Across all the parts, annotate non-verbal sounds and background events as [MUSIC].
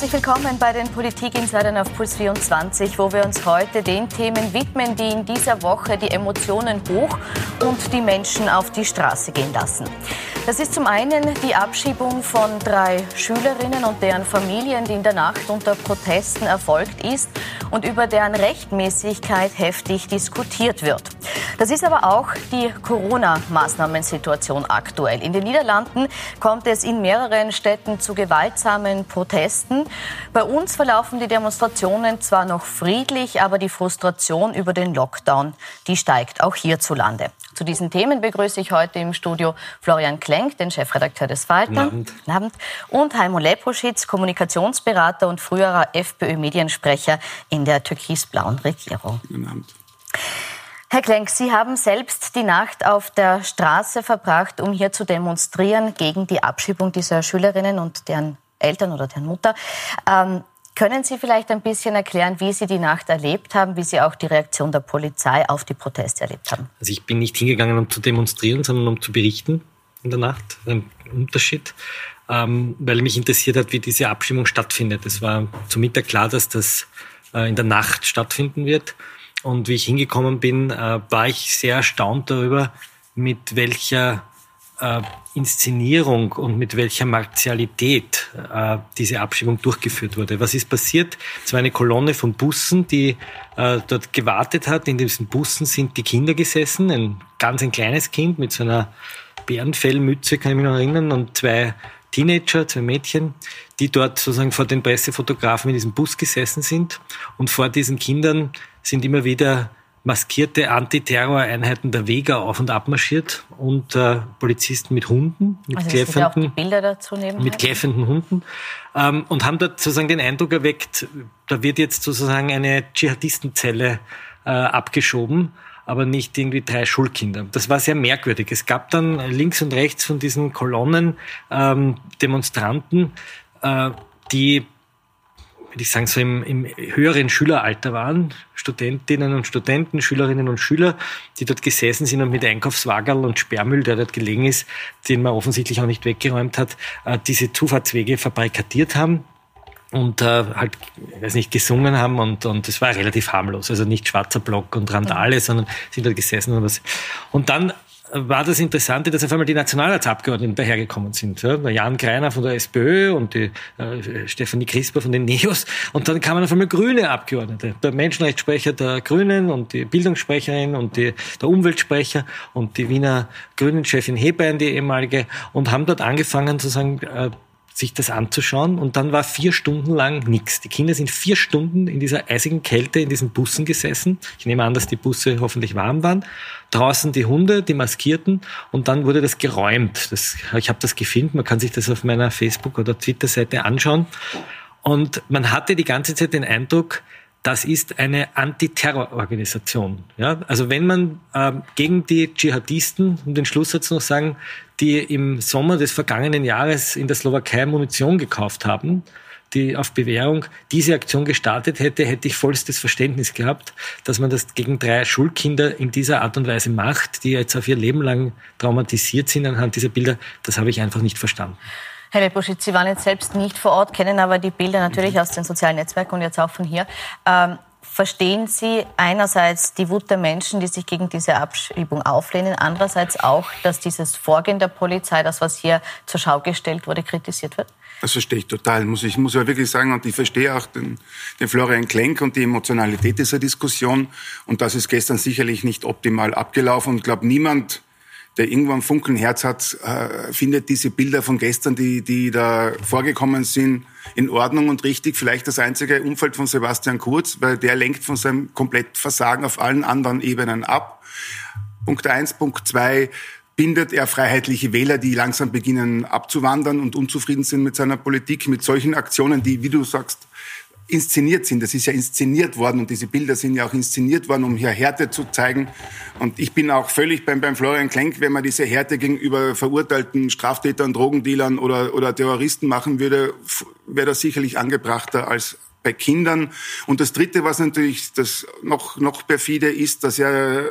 Herzlich willkommen bei den Politik-Insidern auf Puls 24, wo wir uns heute den Themen widmen, die in dieser Woche die Emotionen hoch und die Menschen auf die Straße gehen lassen. Das ist zum einen die Abschiebung von drei Schülerinnen und deren Familien, die in der Nacht unter Protesten erfolgt ist und über deren Rechtmäßigkeit heftig diskutiert wird. Das ist aber auch die Corona-Maßnahmensituation aktuell. In den Niederlanden kommt es in mehreren Städten zu gewaltsamen Protesten. Bei uns verlaufen die Demonstrationen zwar noch friedlich, aber die Frustration über den Lockdown, die steigt auch hierzulande. Zu diesen Themen begrüße ich heute im Studio Florian Klenk, den Chefredakteur des Falter. Abend. Abend. Und Heimo Leposchitz, Kommunikationsberater und früherer FPÖ-Mediensprecher in der türkis-blauen Regierung. Guten Abend. Herr Klenk, Sie haben selbst die Nacht auf der Straße verbracht, um hier zu demonstrieren gegen die Abschiebung dieser Schülerinnen und deren Eltern oder deren Mutter. Ähm, können Sie vielleicht ein bisschen erklären, wie Sie die Nacht erlebt haben, wie Sie auch die Reaktion der Polizei auf die Proteste erlebt haben? Also ich bin nicht hingegangen, um zu demonstrieren, sondern um zu berichten in der Nacht. Ein Unterschied, ähm, weil mich interessiert hat, wie diese Abstimmung stattfindet. Es war zu Mittag klar, dass das äh, in der Nacht stattfinden wird. Und wie ich hingekommen bin, äh, war ich sehr erstaunt darüber, mit welcher äh, Inszenierung und mit welcher Martialität äh, diese Abschiebung durchgeführt wurde. Was ist passiert? Es war eine Kolonne von Bussen, die äh, dort gewartet hat. In diesen Bussen sind die Kinder gesessen, ein ganz ein kleines Kind mit so einer Bärenfellmütze, kann ich mich noch erinnern, und zwei Teenager, zwei Mädchen, die dort sozusagen vor den Pressefotografen in diesem Bus gesessen sind. Und vor diesen Kindern sind immer wieder maskierte Antiterroreinheiten der Vega auf und ab marschiert und äh, Polizisten mit Hunden, mit also kläffenden, Bilder dazu nehmen mit kläffenden Hunden ähm, und haben dort sozusagen den Eindruck erweckt, da wird jetzt sozusagen eine Dschihadistenzelle äh, abgeschoben, aber nicht irgendwie drei Schulkinder. Das war sehr merkwürdig. Es gab dann links und rechts von diesen Kolonnen ähm, Demonstranten, äh, die würde ich sagen, so im, im höheren Schüleralter waren, Studentinnen und Studenten, Schülerinnen und Schüler, die dort gesessen sind und mit Einkaufswagerl und Sperrmüll, der dort gelegen ist, den man offensichtlich auch nicht weggeräumt hat, äh, diese Zufahrtswege fabrikatiert haben und äh, halt, ich weiß nicht, gesungen haben und und es war relativ harmlos, also nicht schwarzer Block und Randale, sondern sind dort gesessen und was. Und dann war das Interessante, dass auf einmal die Nationalratsabgeordneten dahergekommen sind. Ja? Jan Greiner von der SPÖ und die äh, Stefanie Crisper von den NEOS. Und dann kamen auf einmal grüne Abgeordnete. Der Menschenrechtssprecher der Grünen und die Bildungssprecherin und die, der Umweltsprecher und die Wiener Grünen-Chefin Hebein, die ehemalige, und haben dort angefangen zu sagen, äh, sich das anzuschauen. Und dann war vier Stunden lang nichts. Die Kinder sind vier Stunden in dieser eisigen Kälte in diesen Bussen gesessen. Ich nehme an, dass die Busse hoffentlich warm waren. Draußen die Hunde, die Maskierten. Und dann wurde das geräumt. Das, ich habe das gefilmt. Man kann sich das auf meiner Facebook- oder Twitter-Seite anschauen. Und man hatte die ganze Zeit den Eindruck, das ist eine Antiterrororganisation. Ja? Also wenn man äh, gegen die Dschihadisten, um den Schlusssatz noch sagen, die im Sommer des vergangenen Jahres in der Slowakei Munition gekauft haben, die auf Bewährung diese Aktion gestartet hätte, hätte ich vollstes Verständnis gehabt, dass man das gegen drei Schulkinder in dieser Art und Weise macht, die jetzt auf ihr Leben lang traumatisiert sind anhand dieser Bilder. Das habe ich einfach nicht verstanden. Herr Leposchitz, Sie waren jetzt selbst nicht vor Ort, kennen aber die Bilder natürlich mhm. aus den sozialen Netzwerken und jetzt auch von hier. Ähm, verstehen Sie einerseits die Wut der Menschen, die sich gegen diese Abschiebung auflehnen, andererseits auch, dass dieses Vorgehen der Polizei, das was hier zur Schau gestellt wurde, kritisiert wird? Das verstehe ich total. Muss ich muss ja wirklich sagen, und ich verstehe auch den, den Florian Klenk und die Emotionalität dieser Diskussion. Und das ist gestern sicherlich nicht optimal abgelaufen. Und ich glaube, niemand der irgendwo ein Funkelnherz hat, äh, findet diese Bilder von gestern, die, die da vorgekommen sind, in Ordnung und richtig. Vielleicht das einzige Umfeld von Sebastian Kurz, weil der lenkt von seinem komplett Versagen auf allen anderen Ebenen ab. Punkt eins, Punkt zwei bindet er freiheitliche Wähler, die langsam beginnen abzuwandern und unzufrieden sind mit seiner Politik, mit solchen Aktionen, die, wie du sagst, inszeniert sind. Das ist ja inszeniert worden und diese Bilder sind ja auch inszeniert worden, um hier Härte zu zeigen. Und ich bin auch völlig beim, beim Florian Klenk, wenn man diese Härte gegenüber verurteilten Straftätern, Drogendealern oder, oder Terroristen machen würde, wäre das sicherlich angebrachter als bei Kindern. Und das Dritte, was natürlich das noch, noch perfide ist, dass ja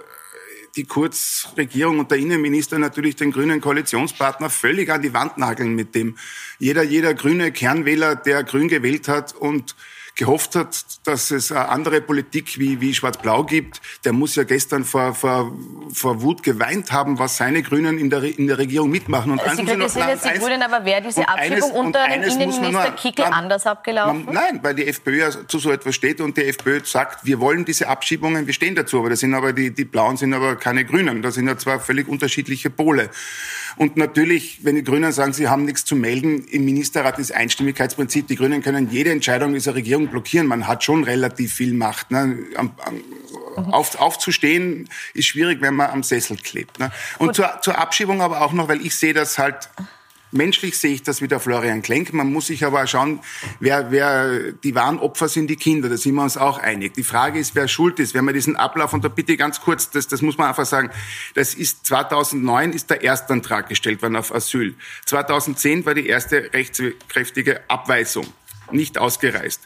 die Kurzregierung und der Innenminister natürlich den grünen Koalitionspartner völlig an die Wand nageln mit dem. Jeder, jeder grüne Kernwähler, der grün gewählt hat und gehofft hat, dass es eine andere Politik wie, wie Schwarz-Blau gibt, der muss ja gestern vor, vor, vor Wut geweint haben, was seine Grünen in der, in der Regierung mitmachen. Und Sie kritisieren jetzt die Grünen, aber wäre diese Abschiebung unter dem Innenminister Kickel anders abgelaufen? Man, nein, weil die FPÖ ja zu so etwas steht und die FPÖ sagt, wir wollen diese Abschiebungen, wir stehen dazu, aber das sind aber die, die Blauen sind aber keine Grünen. Das sind ja zwei völlig unterschiedliche Pole. Und natürlich, wenn die Grünen sagen, sie haben nichts zu melden, im Ministerrat ist Einstimmigkeitsprinzip. Die Grünen können jede Entscheidung dieser Regierung blockieren. Man hat schon relativ viel Macht. Ne? Am, auf, aufzustehen ist schwierig, wenn man am Sessel klebt. Ne? Und zur, zur Abschiebung aber auch noch, weil ich sehe das halt Menschlich sehe ich das wie der Florian Klenk. Man muss sich aber schauen, wer, wer die wahren Opfer sind, die Kinder. Da sind wir uns auch einig. Die Frage ist, wer schuld ist. Wenn man diesen Ablauf, und da bitte ganz kurz, das, das muss man einfach sagen, das ist 2009 ist der Erstantrag gestellt worden auf Asyl. 2010 war die erste rechtskräftige Abweisung nicht ausgereist.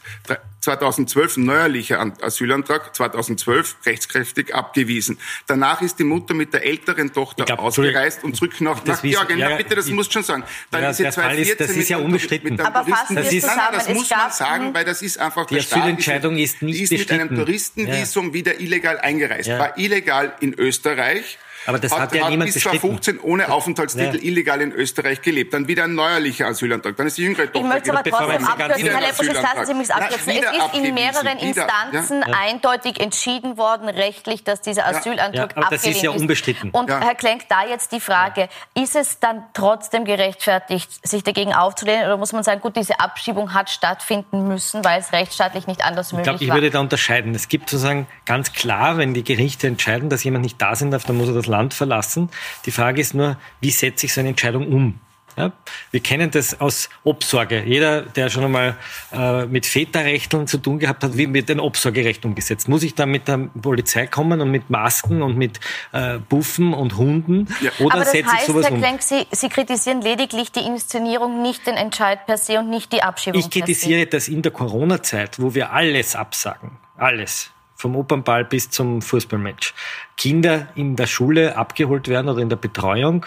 2012 ein neuerlicher Asylantrag, 2012 rechtskräftig abgewiesen. Danach ist die Mutter mit der älteren Tochter glaub, ausgereist und zurück nach, nach Georgien. Ja, bitte, das musst du schon sagen. Dann ja, diese 2014 ist, das ist ja unbestritten. Aber fassen das ist, zusammen, das muss man sagen, weil das ist einfach die Asylentscheidung ist nicht die ist mit einem Touristenvisum ja. wieder illegal eingereist. War illegal in Österreich aber das hat, hat ja hat niemand bis 2015 ohne Aufenthaltstitel ja. illegal in Österreich gelebt. Dann wieder ein neuerlicher Asylantrag. Dann ist die jüngere Tochter. Ich möchte aber trotzdem abkürzen, Herr Lepus, lassen Sie mich abkürzen. es ist in mehreren Instanzen ja. eindeutig entschieden worden, rechtlich, dass dieser Asylantrag ja, abgelehnt ist. Das ist ja unbestritten. Und Herr Klenk, da jetzt die Frage, ist es dann trotzdem gerechtfertigt, sich dagegen aufzulehnen? Oder muss man sagen, gut, diese Abschiebung hat stattfinden müssen, weil es rechtsstaatlich nicht anders möglich ich glaub, ich war? Ich würde da unterscheiden. Es gibt sozusagen ganz klar, wenn die Gerichte entscheiden, dass jemand nicht da sein darf, dann muss er das Land verlassen. Die Frage ist nur, wie setze ich so eine Entscheidung um? Ja, wir kennen das aus Obsorge. Jeder, der schon einmal äh, mit Väterrechteln zu tun gehabt hat, wie wird ein Obsorgerecht umgesetzt? Muss ich da mit der Polizei kommen und mit Masken und mit äh, Buffen und Hunden? Ja. Oder Aber das setze heißt, ich sowas Herr Klenk, Sie, Sie kritisieren lediglich die Inszenierung, nicht den Entscheid per se und nicht die Abschiebung Ich kritisiere das in der Corona-Zeit, wo wir alles absagen. Alles vom Opernball bis zum Fußballmatch. Kinder in der Schule abgeholt werden oder in der Betreuung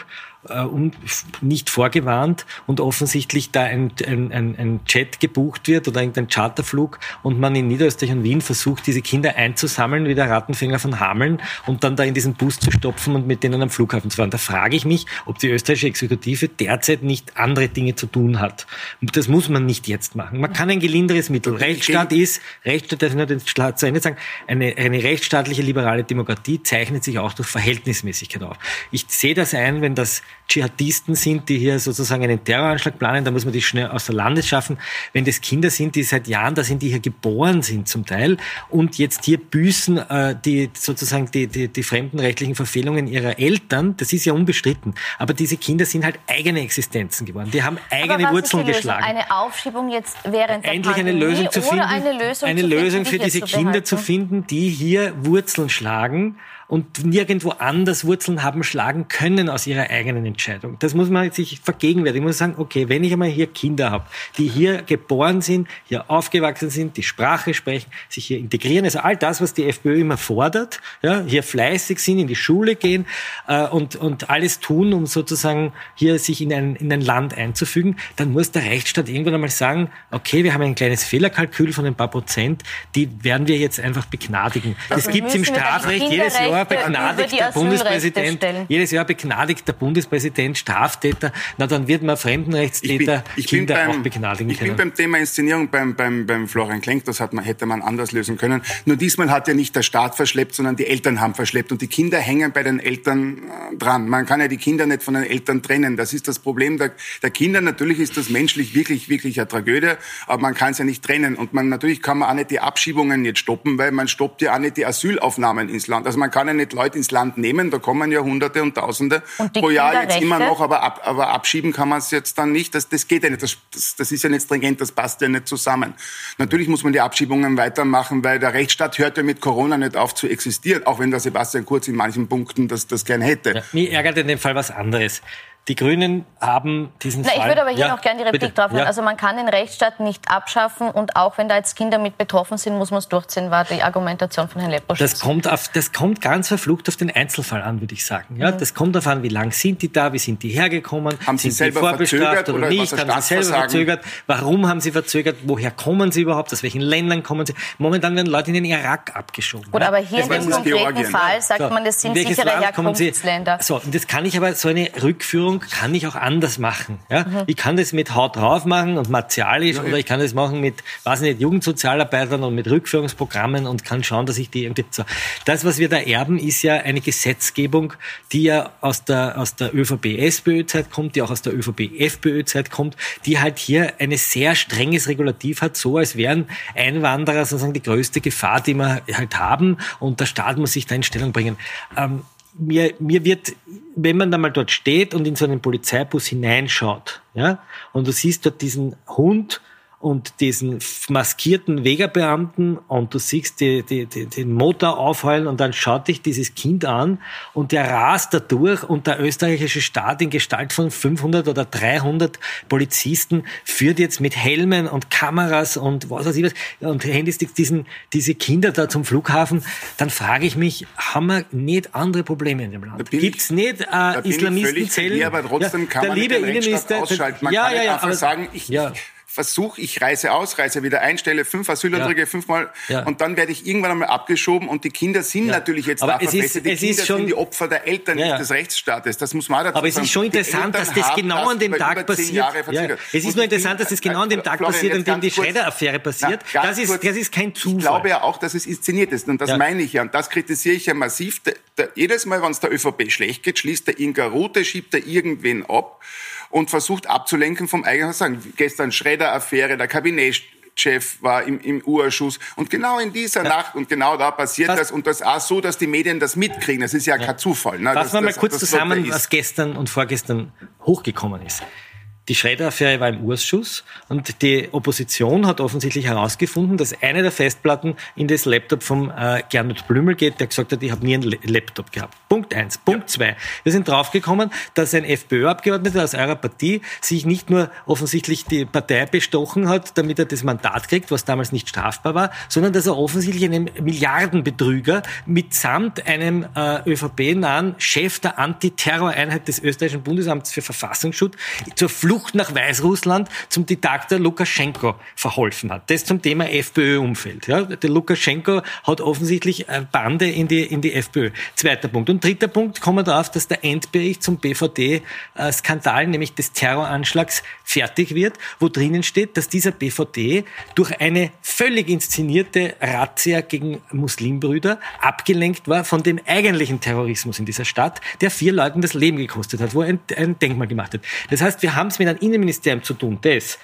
nicht vorgewarnt und offensichtlich da ein, ein, ein, ein Jet gebucht wird oder irgendein Charterflug und man in Niederösterreich und Wien versucht, diese Kinder einzusammeln wie der Rattenfänger von Hameln und dann da in diesen Bus zu stopfen und mit denen am Flughafen zu fahren. Da frage ich mich, ob die österreichische Exekutive derzeit nicht andere Dinge zu tun hat. Und das muss man nicht jetzt machen. Man kann ein gelinderes Mittel. Rechtsstaat ist, Rechtsstaat, darf ich nur den Staat zu Ende sagen, eine, eine rechtsstaatliche liberale Demokratie zeichnet sich auch durch Verhältnismäßigkeit auf. Ich sehe das ein, wenn das Dschihadisten sind, die hier sozusagen einen Terroranschlag planen, da muss man die schnell aus der Landes schaffen. Wenn das Kinder sind, die seit Jahren da sind, die hier geboren sind zum Teil und jetzt hier büßen äh, die sozusagen die, die, die fremdenrechtlichen Verfehlungen ihrer Eltern, das ist ja unbestritten. Aber diese Kinder sind halt eigene Existenzen geworden. Die haben eigene Wurzeln geschlagen. Eine Aufschiebung jetzt während der Endlich eine Lösung zu finden, eine Lösung, eine Lösung für diese Kinder zu finden, die hier Wurzeln schlagen und nirgendwo anders Wurzeln haben schlagen können aus ihrer eigenen Entscheidung. Das muss man sich vergegenwärtigen. Ich muss sagen, okay, wenn ich einmal hier Kinder habe, die hier geboren sind, hier aufgewachsen sind, die Sprache sprechen, sich hier integrieren, also all das, was die FPÖ immer fordert, ja, hier fleißig sind, in die Schule gehen äh, und, und alles tun, um sozusagen hier sich in ein, in ein Land einzufügen, dann muss der Rechtsstaat irgendwann einmal sagen, okay, wir haben ein kleines Fehlerkalkül von ein paar Prozent, die werden wir jetzt einfach begnadigen. Das, das gibt es im Strafrecht jedes Jahr Jahr begnadigt der Bundespräsident, jedes Jahr begnadigt der Bundespräsident Straftäter, na dann wird man Fremdenrechtstäter ich bin, ich Kinder beim, auch begnadigen ich können. Ich bin beim Thema Inszenierung beim, beim, beim Florian Klenk, das hat man, hätte man anders lösen können. Nur diesmal hat ja nicht der Staat verschleppt, sondern die Eltern haben verschleppt und die Kinder hängen bei den Eltern äh, dran. Man kann ja die Kinder nicht von den Eltern trennen. Das ist das Problem der, der Kinder. Natürlich ist das menschlich wirklich, wirklich eine Tragödie, aber man kann es ja nicht trennen. Und man, natürlich kann man auch nicht die Abschiebungen jetzt stoppen, weil man stoppt ja auch nicht die Asylaufnahmen ins Land. Also man kann ja nicht Leute ins Land nehmen, da kommen ja Hunderte und Tausende und pro Jahr jetzt immer noch, aber, ab, aber abschieben kann man es jetzt dann nicht. Das, das geht ja nicht, das, das, das ist ja nicht stringent, das passt ja nicht zusammen. Natürlich muss man die Abschiebungen weitermachen, weil der Rechtsstaat hört ja mit Corona nicht auf zu existieren, auch wenn der Sebastian Kurz in manchen Punkten das, das gern hätte. Ja, mich ärgert in dem Fall was anderes die Grünen haben diesen Na, Fall... Ich würde aber hier ja, noch gerne die Replik bitte. drauf hören. Ja. Also man kann den Rechtsstaat nicht abschaffen und auch wenn da jetzt Kinder mit betroffen sind, muss man es durchziehen, war die Argumentation von Herrn Lepposch. Das kommt, auf, das kommt ganz verflucht auf den Einzelfall an, würde ich sagen. Ja, Mhm. Das kommt darauf an, wie lang sind die da, wie sind die hergekommen, Haben sie sind selber die vorbestraft verzögert oder oder nicht, haben sie selber verzögert, warum haben sie verzögert, woher kommen sie überhaupt, aus welchen Ländern kommen sie. Momentan werden Leute in den Irak abgeschoben. Gut, ja. aber hier in Das dem ist konkreten Georgien. Fall sagt So, man, das sind in sichere Sie? Herkunftsländer. So, und das kann ich aber, so eine Rückführung kann ich auch anders machen. Ja? Mhm. Ich kann das mit Haut drauf machen und martialisch oder ich kann das machen mit, weiß nicht, Jugendsozialarbeitern und mit Rückführungsprogrammen und kann schauen, dass ich die irgendwie, so. Das, was wir da erben, ist ja eine Gesetzgebung, die ja aus der, aus der ÖVP-SPÖ-Zeit kommt, die auch aus der ÖVP-FPÖ-Zeit kommt, die halt hier ein sehr strenges Regulativ hat, so als wären Einwanderer sozusagen die größte Gefahr, die wir halt haben und der Staat muss sich da in Stellung bringen. Ähm, mir, mir wird, wenn man da mal dort steht und in so einen Polizeibus hineinschaut, ja, und du siehst dort diesen Hund und diesen maskierten Wegerbeamten und du siehst die, die, die, den Motor aufheulen und dann schaut dich dieses Kind an und der rast da durch und der österreichische Staat in Gestalt von 500 oder 300 Polizisten führt jetzt mit Helmen und Kameras und was weiß ich was und Handysticks diesen, diese Kinder da zum Flughafen, dann frage ich mich, haben wir nicht andere Probleme in dem Land? Gibt's ich- nicht äh, Islamistenzellen? dir, aber trotzdem kann der man nicht liebe den Innenminister, ausschalten. Man ja, kann ja, ja, einfach aber- sagen, ich, ja. Ich versuche, ich reise aus, reise wieder ein, stelle fünf Asylanträge Ja. fünfmal Ja. und dann werde ich irgendwann einmal abgeschoben und die Kinder sind Ja. natürlich jetzt Aber da es ist-. Die es Kinder ist schon- sind die Opfer der Eltern, nicht des Rechtsstaates. Das muss man dazu Aber es sagen. ist schon interessant, dass das genau an dem Tag passiert. Es ist Und nur interessant, dass das genau an dem Tag Florian, passiert, an dem die. Schredder-Affäre passiert. Na, Das ist, kurz. das ist kein Zufall. Ich glaube ja auch, dass es inszeniert ist. Und das meine ich ja. Und das kritisiere ich ja massiv. Der, der, jedes Mal, wenn es der ÖVP schlecht geht, schließt er irgendeine Route, schiebt er irgendwen ab und versucht abzulenken vom eigenen Sagen. Gestern Schredder-Affäre, der Kabinettschef war im, im U-Ausschuss. Und genau in dieser Nacht und genau da passiert Was- das. Und das auch so, dass die Medien das mitkriegen. Das ist ja, kein Zufall. Ne? Fassen wir mal das- kurz das zusammen, was gestern und vorgestern hochgekommen ist. Die Schredder-Affäre war im Urschuss und die Opposition hat offensichtlich herausgefunden, dass eine der Festplatten in das Laptop vom äh, Gernot Blümel geht, der gesagt hat, ich habe nie einen Laptop gehabt. Punkt eins. Punkt zwei. Wir sind draufgekommen, dass ein FPÖ-Abgeordneter aus eurer Partie sich nicht nur offensichtlich die Partei bestochen hat, damit er das Mandat kriegt, was damals nicht strafbar war, sondern dass er offensichtlich einen Milliardenbetrüger mitsamt einem äh, ÖVP-nahen Chef der Antiterroreinheit des österreichischen Bundesamts für Verfassungsschutz zur Flucht nach Weißrussland zum Diktator Lukaschenko verholfen hat. Das zum Thema FPÖ-Umfeld. Ja, der Lukaschenko hat offensichtlich eine Bande in die, in die FPÖ. Zweiter Punkt. Und dritter Punkt, kommen wir darauf, dass der Endbericht zum BVD-Skandal, nämlich des Terroranschlags, fertig wird, wo drinnen steht, dass dieser BVD durch eine völlig inszenierte Razzia gegen Muslimbrüder abgelenkt war von dem eigentlichen Terrorismus in dieser Stadt, der vier Leuten das Leben gekostet hat, wo er ein, ein Denkmal gemacht hat. Das heißt, wir haben es mit einem Innenministerium zu tun, das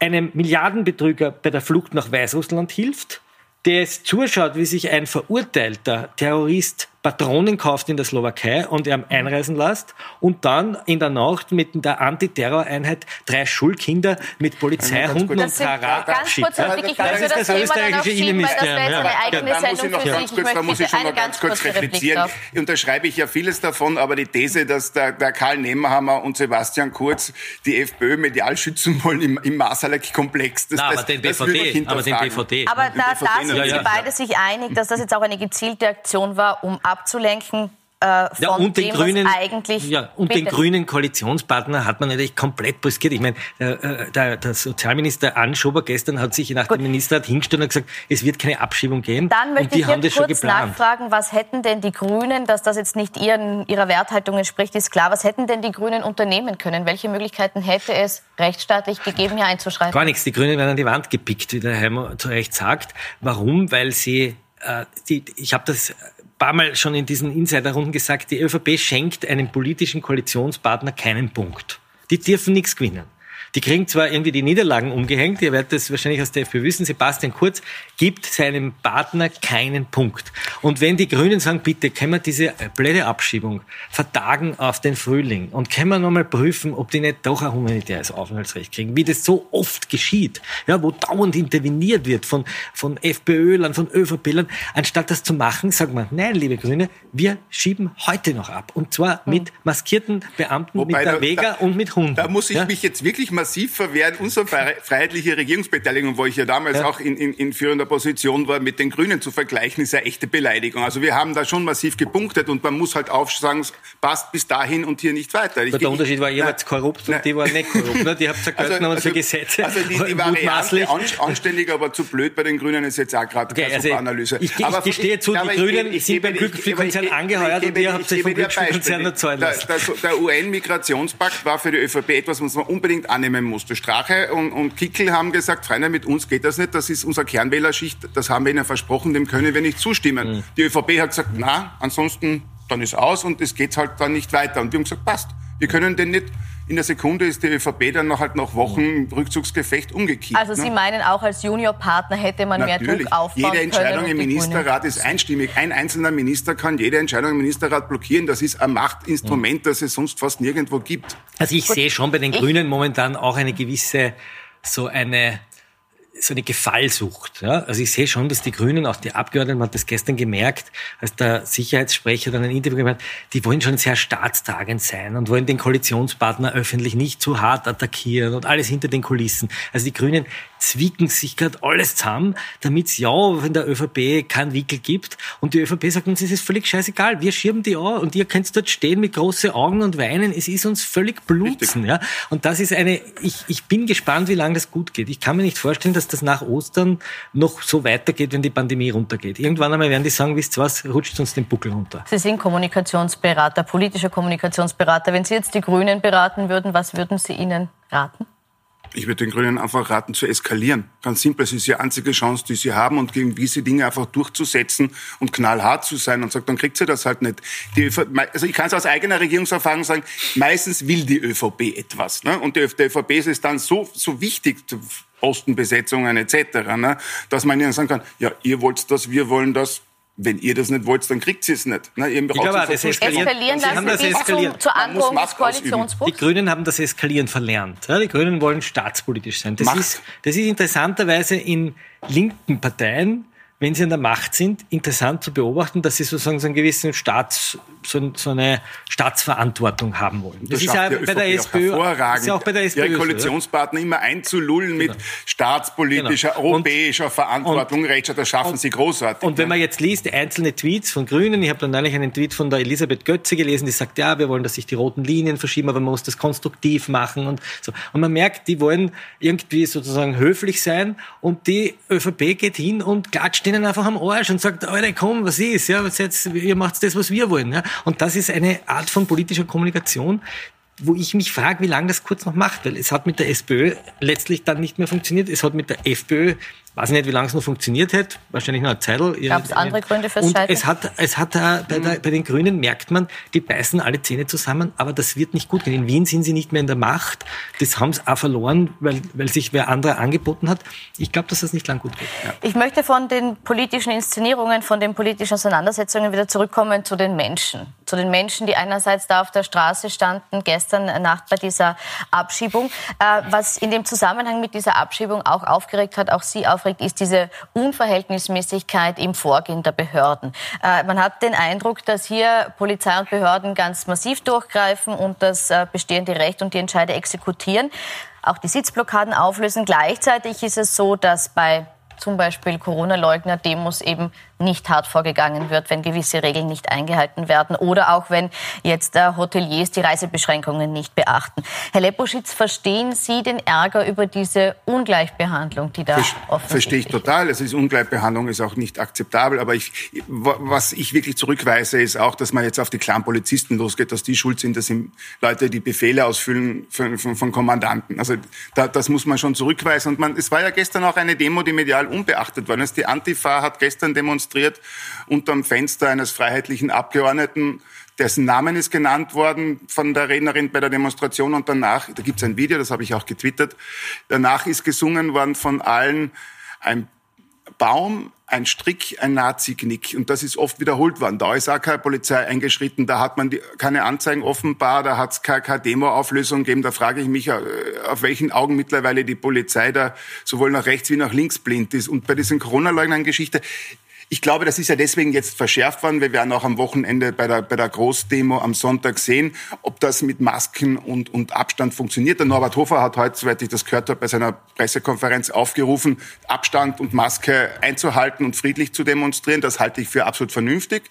einem Milliardenbetrüger bei der Flucht nach Weißrussland hilft, der es zuschaut, wie sich ein verurteilter Terrorist Patronen kauft in der Slowakei und er einreisen lässt und dann in der Nacht mit der Antiterroreinheit drei Schulkinder mit Polizeihunden Das und ganz abschickt. ich Das würde ist das das österreichische das Innenministerium, ja. eigene Da muss ich noch ganz kurz, da muss ich schon noch ganz kurz reflektieren. unterschreibe ich ja vieles davon, aber die These, dass der, der Karl Nehmhammer und Sebastian Kurz die FPÖ medial schützen wollen im, im Masalek-Komplex, das, aber das, den das BVD, aber den. BVD. Aber da, da sind. Sie Ja, ja. beide sich einig, dass das jetzt auch eine gezielte Aktion war, um abzulenken äh, von Ja, und den dem, grünen, was eigentlich... ja, und den Bitte. grünen Koalitionspartner hat man natürlich komplett brüskiert. Ich meine, der, der, der Sozialminister Anschober gestern hat sich nach Gut. dem Ministerrat hingestellt und gesagt, es wird keine Abschiebung geben. Dann und möchte die ich haben hier das schon kurz geplant. nachfragen, was hätten denn die Grünen, dass das jetzt nicht ihren, ihrer Werthaltung entspricht, ist klar, was hätten denn die Grünen unternehmen können? Welche Möglichkeiten hätte es rechtsstaatlich gegeben, hier einzuschreiten? Gar nichts. Die Grünen werden an die Wand gepickt, wie der Heimer zu Recht sagt. Warum? Weil sie, äh, die, ich habe das paar Mal schon in diesen Insiderrunden gesagt, die ÖVP schenkt einem politischen Koalitionspartner keinen Punkt. Die dürfen nichts gewinnen. Die kriegen zwar irgendwie die Niederlagen umgehängt, ihr werdet das wahrscheinlich aus der FPÖ wissen, Sebastian Kurz gibt seinem Partner keinen Punkt. Und wenn die Grünen sagen, bitte, können wir diese blöde Abschiebung vertagen auf den Frühling und können wir nochmal prüfen, ob die nicht doch ein humanitäres Aufenthaltsrecht kriegen, wie das so oft geschieht, ja, wo dauernd interveniert wird von, von FPÖ-Lern, von ÖVP-Lern, anstatt das zu machen, sagt man, nein, liebe Grüne, wir schieben heute noch ab. Und zwar hm. mit maskierten Beamten, Wobei mit der Vega da, und mit Hunden. Da muss ich ja? mich jetzt wirklich massiv verwehren. Unsere [LAUGHS] freiheitliche Regierungsbeteiligung, wo ich ja damals ja. auch in, in, in führender Position war, mit den Grünen zu vergleichen, ist ja echte Beleidigung. Also wir haben da schon massiv gepunktet und man muss halt aufsagen, passt bis dahin und hier nicht weiter. Ich, der Unterschied war, ihr wart korrupt und die waren nicht korrupt. Ne? Die habt gesagt, also, also, für Gesetze. Also die, die [LAUGHS] Variante anständig, aber zu blöd bei den Grünen ist jetzt auch gerade okay, keine also Analyse. Ich, ich, ich gestehe zu, die Grünen ich, sind beim Glücksspielkonzern angeheuert und ihr habt sich vom Glücksspielkonzern erzeugen lassen. Der, der, der UN-Migrationspakt war für die ÖVP etwas, was man unbedingt annehmen musste. Strache und, und Kickel haben gesagt, Freunde, mit uns geht das nicht, das ist unsere Kernwählerschicht, das haben wir ihnen versprochen, dem können wir nicht zustimmen. Mhm. Die ÖVP hat gesagt, na, ansonsten dann ist aus und es geht halt dann nicht weiter. Und wir haben gesagt, passt. Wir können den nicht in der Sekunde ist die ÖVP dann noch halt nach Wochen Rückzugsgefecht umgekippt. Also Sie ne? meinen auch als Juniorpartner hätte man Natürlich. mehr Druck aufbauen Jede Entscheidung im Ministerrat ist einstimmig. Ein einzelner Minister kann jede Entscheidung im Ministerrat blockieren. Das ist ein Machtinstrument, das es sonst fast nirgendwo gibt. Also ich Gut. sehe schon bei den Grünen momentan auch eine gewisse so eine so eine Gefallsucht. Ja? Also ich sehe schon, dass die Grünen, auch die Abgeordneten, man hat das gestern gemerkt, als der Sicherheitssprecher dann ein Interview gemacht hat, die wollen schon sehr staatstragend sein und wollen den Koalitionspartner öffentlich nicht zu hart attackieren und alles hinter den Kulissen. Also die Grünen zwicken sich gerade alles zusammen, damit es ja in der ÖVP keinen Wickel gibt. Und die ÖVP sagt uns, es ist völlig scheißegal, wir schirmen die an und ihr könnt dort stehen mit großen Augen und weinen, es ist uns völlig blutzen. Ja? Und das ist eine, ich, ich bin gespannt, wie lange das gut geht. Ich kann mir nicht vorstellen, dass das nach Ostern noch so weitergeht, wenn die Pandemie runtergeht. Irgendwann einmal werden die sagen, wisst ihr was, rutscht uns den Buckel runter. Sie sind Kommunikationsberater, politischer Kommunikationsberater. Wenn Sie jetzt die Grünen beraten würden, was würden Sie ihnen raten? Ich würde den Grünen einfach raten, zu eskalieren. Ganz simpel, es ist die einzige Chance, die sie haben und gegen diese Dinge einfach durchzusetzen und knallhart zu sein und sagt, dann kriegt sie das halt nicht. Die ÖV, also ich kann es aus eigener Regierungserfahrung sagen, meistens will die ÖVP etwas. Ne? Und der ÖVP ist es dann so, so wichtig, Postenbesetzungen etc., ne? dass man ihnen sagen kann, ja, ihr wollt das, wir wollen das, wenn ihr das nicht wollt, dann kriegt ihr es nicht. Na, ihr ich glaube, das eskalieren, eskalieren Sie haben das eskaliert. Zu, zur Androhung des Koalitionsbruchs? Die Grünen haben das Eskalieren verlernt. Ja, die Grünen wollen staatspolitisch sein. Das ist, das ist interessanterweise in linken Parteien wenn sie an der Macht sind, interessant zu beobachten, dass sie sozusagen so einen gewissen Staats, so, so eine Staatsverantwortung haben wollen. Das, das ist ja bei der SPÖ, ist ja auch bei der SPÖ ihre Koalitionspartner immer einzulullen genau. mit staatspolitischer, genau. europäischer und, Verantwortung. Und, das schaffen und, sie großartig. Und wenn man jetzt liest, einzelne Tweets von Grünen, ich habe dann neulich einen Tweet von der Elisabeth Götze gelesen, die sagt, ja, wir wollen, dass sich die roten Linien verschieben, aber man muss das konstruktiv machen und so. Und man merkt, die wollen irgendwie sozusagen höflich sein und die ÖVP geht hin und klatscht denen einfach am Arsch und sagt, Alter, komm, was ist? Ja, jetzt, ihr macht das, was wir wollen. Ja? Und das ist eine Art von politischer Kommunikation, wo ich mich frage, wie lange das kurz noch macht, weil es hat mit der SPÖ letztlich dann nicht mehr funktioniert. Es hat mit der FPÖ weiß nicht, wie lange es noch funktioniert hätte, wahrscheinlich noch eine Zeit. Gab es andere Gründe fürs Scheitern? Es hat, es hat bei, der, bei, den Grünen merkt man, die beißen alle Zähne zusammen, aber das wird nicht gut gehen. In Wien sind sie nicht mehr in der Macht. Das haben sie auch verloren, weil, weil sich wer andere angeboten hat. Ich glaube, dass das nicht lang gut geht. Ja. Ich möchte von den politischen Inszenierungen, von den politischen Auseinandersetzungen wieder zurückkommen zu den Menschen. Zu den Menschen, die einerseits da auf der Straße standen, gestern Nacht bei dieser Abschiebung. Äh, was in dem Zusammenhang mit dieser Abschiebung auch aufgeregt hat, auch Sie auf aufregt, ist diese Unverhältnismäßigkeit im Vorgehen der Behörden. Äh, man hat den Eindruck, dass hier Polizei und Behörden ganz massiv durchgreifen und das äh, bestehende Recht und die Entscheide exekutieren, auch die Sitzblockaden auflösen. Gleichzeitig ist es so, dass bei zum Beispiel Corona-Leugner-Demos eben nicht hart vorgegangen wird, wenn gewisse Regeln nicht eingehalten werden oder auch wenn jetzt äh, Hoteliers die Reisebeschränkungen nicht beachten. Herr Leposchitz, verstehen Sie den Ärger über diese Ungleichbehandlung, die da offensichtlich Verstehe ich total. Es ist Ungleichbehandlung ist auch nicht akzeptabel. Aber ich, was ich wirklich zurückweise, ist auch, dass man jetzt auf die kleinen Polizisten losgeht, dass die schuld sind. Das sind Leute, die Befehle ausfüllen von, von, von Kommandanten. Also da, das muss man schon zurückweisen. Und man, es war ja gestern auch eine Demo, die medial unbeachtet war. Die Antifa hat gestern demonstriert demonstriert unterm Fenster eines freiheitlichen Abgeordneten dessen Namen ist genannt worden von der Rednerin bei der Demonstration und danach, da gibt es ein Video, das habe ich auch getwittert, danach ist gesungen worden von allen ein Baum, ein Strick, ein Nazi-Knick. Und das ist oft wiederholt worden. Da ist auch keine Polizei eingeschritten, da hat man die, keine Anzeigen offenbar, da hat es keine, keine Demo-Auflösung gegeben. Da frage ich mich, äh, auf welchen Augen mittlerweile die Polizei da sowohl nach rechts wie nach links blind ist. Und bei diesen Corona-Leugnern-Geschichte, ich glaube, das ist ja deswegen jetzt verschärft worden. Wir werden auch am Wochenende bei der, bei der Großdemo am Sonntag sehen, ob das mit Masken und, und Abstand funktioniert. Der Norbert Hofer hat heute, soweit ich das gehört habe, bei seiner Pressekonferenz aufgerufen, Abstand und Maske einzuhalten und friedlich zu demonstrieren. Das halte ich für absolut vernünftig.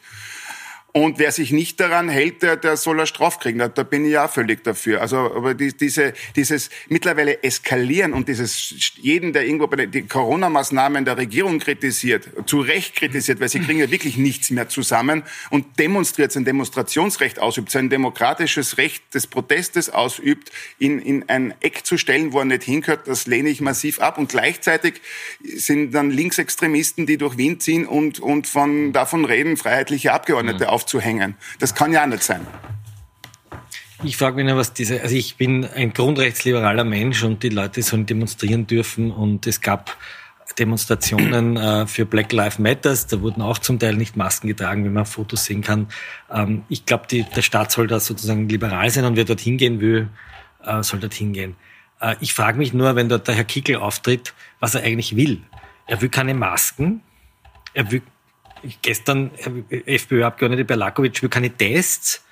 Und wer sich nicht daran hält, der, der soll er Straf kriegen. Da, da bin ich ja völlig dafür. Also, aber die, diese, dieses mittlerweile Eskalieren und dieses jeden, der irgendwo bei den Corona-Maßnahmen der Regierung kritisiert, zu Recht kritisiert, weil sie kriegen ja wirklich nichts mehr zusammen und demonstriert, sein Demonstrationsrecht ausübt, sein demokratisches Recht des Protestes ausübt, in, in ein Eck zu stellen, wo er nicht hingehört, das lehne ich massiv ab. Und gleichzeitig sind dann Linksextremisten, die durch Wien ziehen und, und von, davon reden, freiheitliche Abgeordnete mhm aufzuhängen. Das kann ja auch nicht sein. Ich frage mich nur, was diese, also ich bin ein grundrechtsliberaler Mensch und die Leute sollen demonstrieren dürfen und es gab Demonstrationen äh, für Black Lives Matters, da wurden auch zum Teil nicht Masken getragen, wie man Fotos sehen kann. Ähm, ich glaube, der Staat soll da sozusagen liberal sein und wer dort hingehen will, äh, soll dort hingehen. Äh, ich frage mich nur, wenn dort der Herr Kickel auftritt, was er eigentlich will. Er will keine Masken, er will gestern FPÖ-Abgeordnete Berlakovic will keine Tests,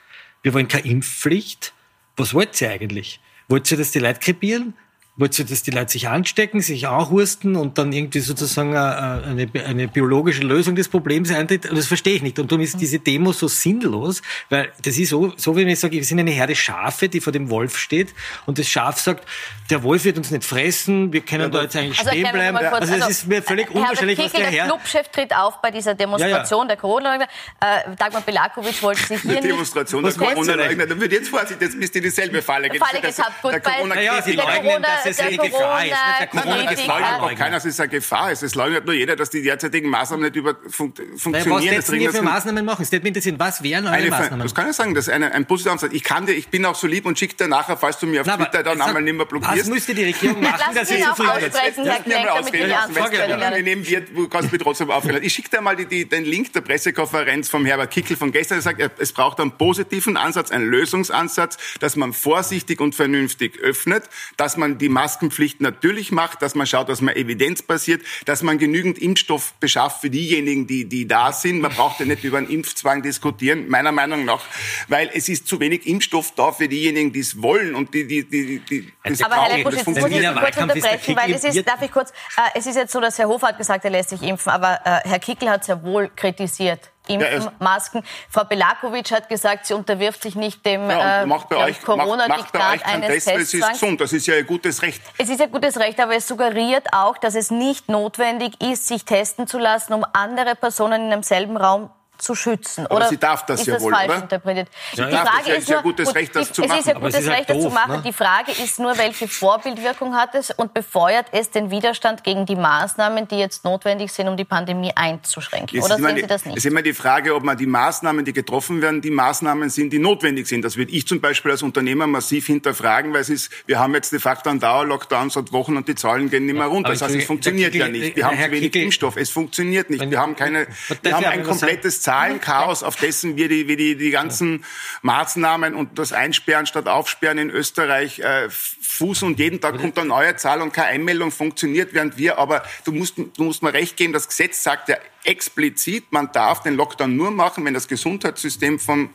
wir wollen keine Impfpflicht. Was wollt ihr eigentlich? Wollt ihr, dass die Leute krepieren? Wollt ihr, dass die Leute sich anstecken, sich anhusten und dann irgendwie sozusagen äh, eine, eine biologische Lösung des Problems eintritt? Das verstehe ich nicht. Und darum ist diese Demo so sinnlos, weil das ist so, so wie wenn ich sage, wir sind eine Herde Schafe, die vor dem Wolf steht und das Schaf sagt, der Wolf wird uns nicht fressen, wir können ja, da jetzt eigentlich also stehen bleiben. Kurz, also das also, ist mir völlig unwahrscheinlich, was der Herr... Der Clubchef tritt auf bei dieser Demonstration ja, ja. der Corona-Leugner. Äh, Dagmar Belakovic wollte sich hier Die Demonstration der Corona-Leugner, dann wird jetzt Vorsicht, jetzt bist du in dieselbe Falle. Falle getappt, gut, der Corona dass es eine Gefahr ist. Der Corona das leugnet auch keiner, dass es eine Gefahr ist. Es leugnet nur jeder, dass die derzeitigen Maßnahmen nicht über fun funktionieren. Was Sie für Maßnahmen machen? Das interessiert, was wären eure Maßnahmen? Das kann ich sagen, das ist eine, ein positiver Ansatz. Ich kann dir, ich bin auch so lieb und schicke dir nachher, falls du mir auf Twitter dann einmal nicht mehr blockierst. Was müsste die Regierung machen, dass sie zufrieden ist? Lass mich mal ausreden. Wir nehmen wir, du kannst mich trotzdem aufreden. Ich schicke dir mal den Link der Pressekonferenz vom Herbert Kickel von gestern. Er sagt, es braucht einen positiven Ansatz, einen Lösungsansatz, dass man vorsichtig und vernünftig öffnet, dass man die Maskenpflicht natürlich macht, dass man schaut, dass man evidenzbasiert, dass man genügend Impfstoff beschafft für diejenigen, die, die da sind. Man braucht ja nicht über einen Impfzwang diskutieren, meiner Meinung nach, weil es ist zu wenig Impfstoff da für diejenigen, die es wollen und die, die, die, die das Aber Herr Lepusch, jetzt muss ich kurz unterbrechen, weil es ist, darf ich kurz, äh, es ist jetzt so, dass Herr Hofer hat gesagt, er lässt sich impfen, aber äh, Herr Kickel hat sehr wohl kritisiert, Impfen, ja, Masken. Frau Belakovic hat gesagt, sie unterwirft sich nicht dem ja, äh, Corona-Diktat eines Test, Das ist gesund, das ist ja ein gutes Recht. Es ist ein gutes Recht, aber es suggeriert auch, dass es nicht notwendig ist, sich testen zu lassen, um andere Personen in einem selben Raum zu schützen. Aber oder sie darf das ist ja das wohl, falsch oder? interpretiert? Ja, die Frage ist, ja ein gutes Recht, das zu machen. Es ist ja gutes Recht, das zu machen. Ne? Die Frage ist nur, welche Vorbildwirkung hat es und befeuert es den Widerstand gegen die Maßnahmen, die jetzt notwendig sind, um die Pandemie einzuschränken? Jetzt oder sehen die, Sie das nicht? Es ist immer die Frage, ob man die Maßnahmen, die getroffen werden, die Maßnahmen sind, die notwendig sind. Das würde ich zum Beispiel als Unternehmer massiv hinterfragen, weil es ist, wir haben jetzt de facto einen Dauerlockdown seit Wochen und die Zahlen gehen nicht mehr runter. das heißt, es funktioniert ja nicht. Wir haben zu wenig Impfstoff. Es funktioniert nicht. Wir haben keine, wir haben ein komplettes Zahlenchaos auf dessen wir die, wie die, die ganzen Maßnahmen und das Einsperren statt Aufsperren in Österreich äh, fußen und jeden Tag kommt eine neue Zahl und keine Einmeldung funktioniert, während wir, aber du musst, du musst mir recht geben, das Gesetz sagt ja explizit, man darf den Lockdown nur machen, wenn das Gesundheitssystem vom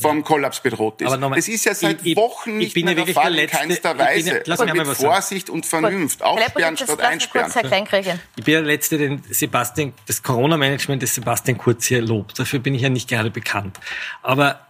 vom Kollaps bedroht ist. Aber es ist ja seit ich, Wochen nicht ich mehr der Fall in keinster Weise. Ja, und mit Vorsicht und Vernunft. Aufsperren statt einsperren. Ich bin der Letzte, den Sebastian, das Corona-Management des Sebastian Kurz hier lobt. Dafür bin ich ja nicht gerade bekannt. Aber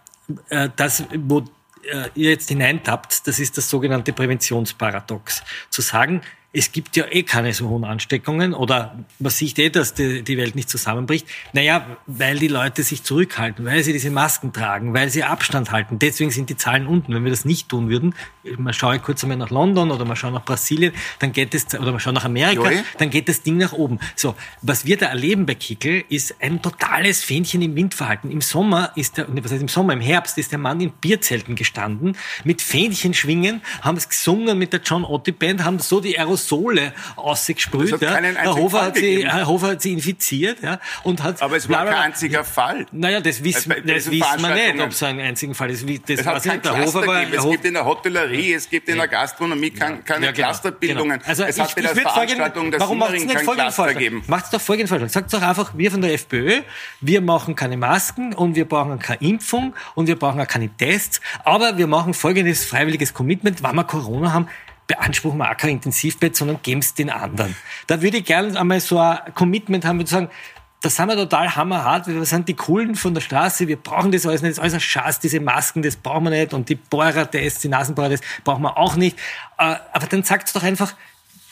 äh, das, wo äh, ihr jetzt hineintappt, das ist das sogenannte Präventionsparadox. Zu sagen, es gibt ja eh keine so hohen Ansteckungen oder man sieht eh, dass die, die Welt nicht zusammenbricht. Naja, weil die Leute sich zurückhalten, weil sie diese Masken tragen, weil sie Abstand halten. Deswegen sind die Zahlen unten. Wenn wir das nicht tun würden, man schaue kurz einmal nach London oder man schaue nach Brasilien, dann geht es, oder man schaue nach Amerika, Joi. dann geht das Ding nach oben. So, was wir da erleben bei Kickel, ist ein totales Fähnchen im Windverhalten. Im Sommer ist der, was heißt im Sommer, im Herbst ist der Mann in Bierzelten gestanden, mit Fähnchen schwingen, haben es gesungen mit der John Otti Band, haben so die Aerosole Aerosole ausgesprüht. Ja. Herr, Hofer hat sie, Herr Hofer hat sie infiziert. Ja, und hat Aber es war kein einziger Fall. Naja, das wissen, also das wissen wir nicht, ob es ein einziger Fall ist. Das es hat kein der Hofer war, Es gibt in der Hotellerie, es gibt in der Gastronomie keine, ja, genau, Clusterbildungen. Genau. Also es ich, hat bei der Veranstaltung macht es nicht folgenden Vorschlag? Macht es doch folgenden Vorschlag. Sagt doch einfach, wir von der FPÖ, wir machen keine Masken und wir brauchen keine Impfung und wir brauchen auch keine Tests, aber wir machen folgendes freiwilliges Commitment, wenn wir Corona haben, beanspruchen wir auch kein Intensivbett, sondern geben es den anderen. Da würde ich gerne einmal so ein Commitment haben und sagen, da sind wir total hammerhart, wir sind die Coolen von der Straße, wir brauchen das alles nicht, das ist alles ein Schatz, diese Masken, das brauchen wir nicht und die Bohrertests, die Nasenbohrertests brauchen wir auch nicht. Äh, aber dann sagt doch einfach,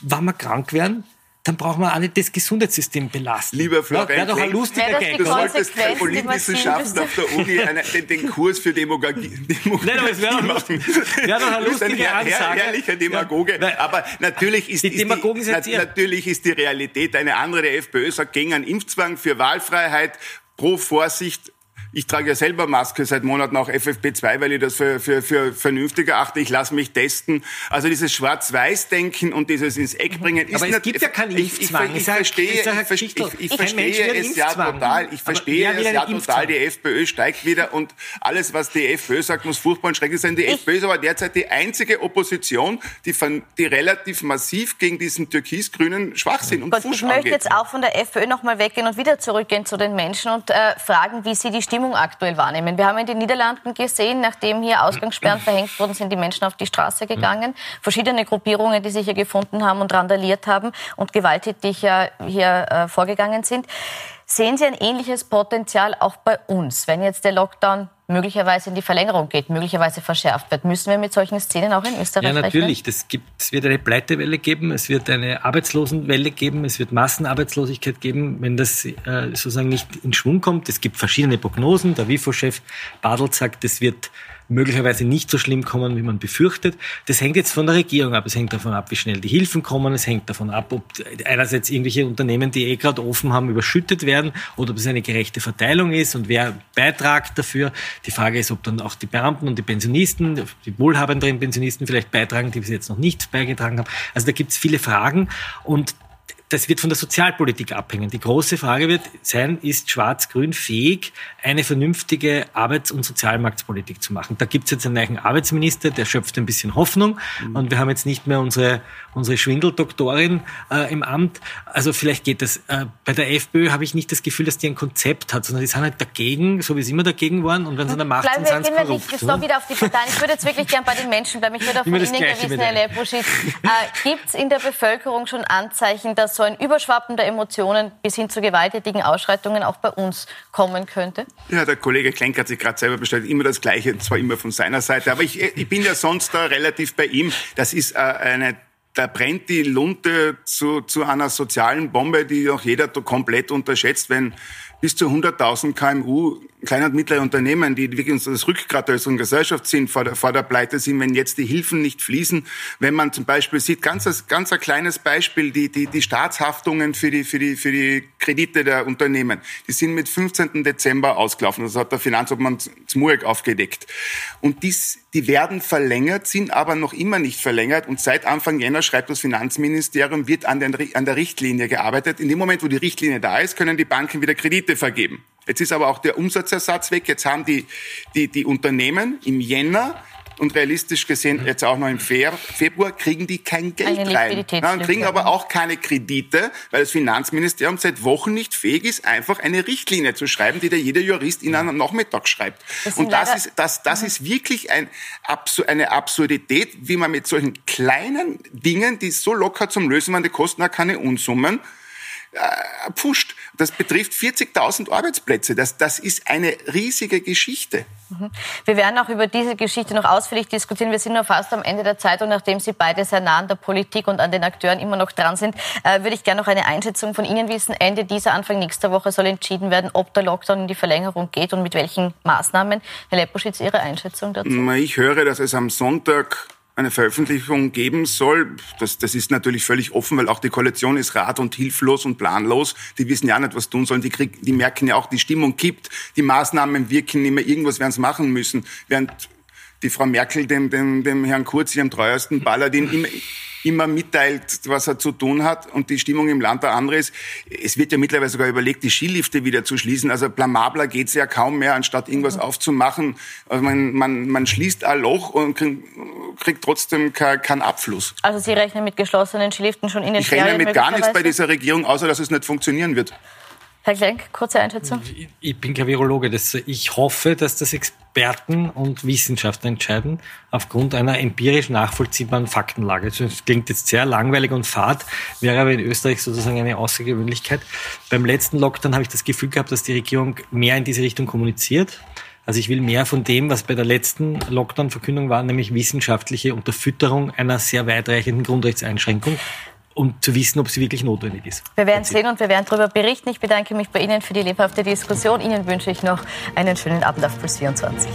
wenn wir krank werden, dann brauchen wir auch nicht das Gesundheitssystem belasten. Lieber Florian, ja, doch ein lustiger Gag. Du solltest bei Politwissenschaften auf der Uni eine, den, den, Kurs für Demagogie, Demagogie [LAUGHS] Nein, aber es wäre doch, wär doch eine lustige ein her, her, herrlicher Demagoge. Ja. Aber natürlich ist, die ist, die, natürlich ist die Realität eine andere. Der FPÖ sagt gegen einen Impfzwang für Wahlfreiheit, pro Vorsicht ich trage ja selber Maske seit Monaten auch FFP2, weil ich das für, für, für vernünftig erachte. Ich lasse mich testen. Also dieses Schwarz-Weiß-Denken und dieses ins Eck bringen ist Aber es gibt ja keinen Impfzwang. Ich, ich, ich, verstehe, ich, ich, ich verstehe es ja total. Ich verstehe es ja total. Die FPÖ steigt wieder und alles, was die FPÖ sagt, muss furchtbar und schrecklich sein. Die FPÖ ist aber derzeit die einzige Opposition, die, von, die relativ massiv gegen diesen türkis-grünen Schwachsinn und Gott, Fusch Ich möchte angeht. jetzt auch von der FPÖ nochmal weggehen und wieder zurückgehen zu den Menschen und äh, fragen, wie sie die Stimme Stimmung aktuell wahrnehmen. Wir haben in den Niederlanden gesehen, nachdem hier Ausgangssperren verhängt wurden, sind die Menschen auf die Straße gegangen. Verschiedene Gruppierungen, die sich hier gefunden haben und randaliert haben und gewalttätig hier, hier äh, vorgegangen sind. Sehen Sie ein ähnliches Potenzial auch bei uns, wenn jetzt der Lockdown möglicherweise in die Verlängerung geht, möglicherweise verschärft wird? Müssen wir mit solchen Szenen auch in Österreich Ja, natürlich. Das gibt, es wird eine Pleitewelle geben, es wird eine Arbeitslosenwelle geben, es wird Massenarbeitslosigkeit geben, wenn das äh, sozusagen nicht in Schwung kommt. Es gibt verschiedene Prognosen. Der WIFO-Chef Badelt sagt, es wird möglicherweise nicht so schlimm kommen, wie man befürchtet. Das hängt jetzt von der Regierung ab. Es hängt davon ab, wie schnell die Hilfen kommen. Es hängt davon ab, ob einerseits irgendwelche Unternehmen, die eh gerade offen haben, überschüttet werden oder ob es eine gerechte Verteilung ist und wer beitragt dafür. Die Frage ist, ob dann auch die Beamten und die Pensionisten, die wohlhabenderen Pensionisten vielleicht beitragen, die bis jetzt noch nicht beigetragen haben. Also da gibt es viele Fragen und das wird von der Sozialpolitik abhängen. Die große Frage wird sein, ist Schwarz-Grün fähig, eine vernünftige Arbeits- und Sozialmarktpolitik zu machen? Da gibt es jetzt einen neuen Arbeitsminister, der schöpft ein bisschen Hoffnung mhm. und wir haben jetzt nicht mehr unsere, unsere Schwindeldoktorin äh, im Amt. Also vielleicht geht das. Äh, bei der FPÖ habe ich nicht das Gefühl, dass die ein Konzept hat, sondern die sind halt dagegen, so wie sie immer dagegen waren und wenn sie an der Macht Bleiben sind, sind sie korrupt. Nicht, noch wieder auf die Parteien. Ich würde jetzt wirklich gern bei den Menschen bleiben. Ich würde auch von Ihnen gewissen, Herr Lepuschitz. Äh, gibt es in der Bevölkerung schon Anzeichen, dass so ein Überschwappen der Emotionen bis hin zu gewalttätigen Ausschreitungen auch bei uns kommen könnte? Ja, der Kollege Klenk hat sich gerade selber bestellt, immer das Gleiche, zwar immer von seiner Seite, aber ich, ich bin ja sonst da relativ bei ihm. Das ist äh, eine da brennt die Lunte zu, zu einer sozialen Bombe, die auch jeder komplett unterschätzt, wenn bis zu 100.000 KMU, kleine und mittlere Unternehmen, die wirklich das Rückgrat der unserer Gesellschaft sind, vor der, vor der Pleite sind, wenn jetzt die Hilfen nicht fließen. Wenn man zum Beispiel sieht, ganz, ganz ein kleines Beispiel, die, die, die Staatshaftungen für die, für, die, für die Kredite der Unternehmen, die sind mit 15. Dezember ausgelaufen. Das hat der Finanzobmann Zmuek aufgedeckt. Und dies, die werden verlängert, sind aber noch immer nicht verlängert. Und seit Anfang Jänner schreibt das Finanzministerium, wird an, den, an der Richtlinie gearbeitet. In dem Moment, wo die Richtlinie da ist, können die Banken wieder Kredite vergeben. Jetzt ist aber auch der Umsatzersatz weg. Jetzt haben die, die, die Unternehmen im Jänner und realistisch gesehen jetzt auch noch im Februar kriegen die kein Geld rein. Ja, und kriegen aber auch keine Kredite, weil das Finanzministerium seit Wochen nicht fähig ist, einfach eine Richtlinie zu schreiben, die da jeder Jurist in einem Nachmittag schreibt. Das und das ist, das, das ist wirklich ein, eine Absurdität, wie man mit solchen kleinen Dingen, die so locker zum Lösen waren, die kosten auch keine Unsummen, äh, pfuscht. Das betrifft 40.000 Arbeitsplätze. Das, das ist eine riesige Geschichte. Mhm. Wir werden auch über diese Geschichte noch ausführlich diskutieren. Wir sind nur fast am Ende der Zeit und nachdem Sie beide sehr nah an der Politik und an den Akteuren immer noch dran sind, äh, würde ich gerne noch eine Einschätzung von Ihnen wissen. Ende dieser, Anfang nächster Woche soll entschieden werden, ob der Lockdown in die Verlängerung geht und mit welchen Maßnahmen. Herr Leposchitz, Ihre Einschätzung dazu? Ich höre, dass es am Sonntag eine Veröffentlichung geben soll. Das, das ist natürlich völlig offen, weil auch die Koalition ist rat und hilflos und planlos. Die wissen ja nicht, was tun sollen. Die, krieg, die merken ja auch, die Stimmung kippt. Die Maßnahmen wirken nicht mehr. Irgendwas werden sie machen müssen. Während die Frau Merkel dem, dem, dem Herrn Kurz, ihrem treuesten Balladin, immer, immer mitteilt, was er zu tun hat und die Stimmung im Land der andere ist. Es wird ja mittlerweile sogar überlegt, die Skilifte wieder zu schließen. Also blamabler geht's ja kaum mehr, anstatt irgendwas aufzumachen. Also man, man, man schließt ein Loch und kriegt, kriegt trotzdem keinen Abfluss. Also Sie rechnen mit geschlossenen Skiliften schon in den Ich rechne mit gar nichts bei dieser Regierung, außer dass es nicht funktionieren wird. Herr Klenk, kurze Einschätzung. Ich bin kein Virologe. Das, ich hoffe, dass das Experten und Wissenschaftler entscheiden, aufgrund einer empirisch nachvollziehbaren Faktenlage. Das klingt jetzt sehr langweilig und fad, wäre aber in Österreich sozusagen eine Außergewöhnlichkeit. Beim letzten Lockdown habe ich das Gefühl gehabt, dass die Regierung mehr in diese Richtung kommuniziert. Also ich will mehr von dem, was bei der letzten Lockdown-Verkündung war, nämlich wissenschaftliche Unterfütterung einer sehr weitreichenden Grundrechtseinschränkung um zu wissen, ob sie wirklich notwendig ist. Wir werden sehen und wir werden darüber berichten. Ich bedanke mich bei Ihnen für die lebhafte Diskussion. Ihnen wünsche ich noch einen schönen Abend auf Plus 24.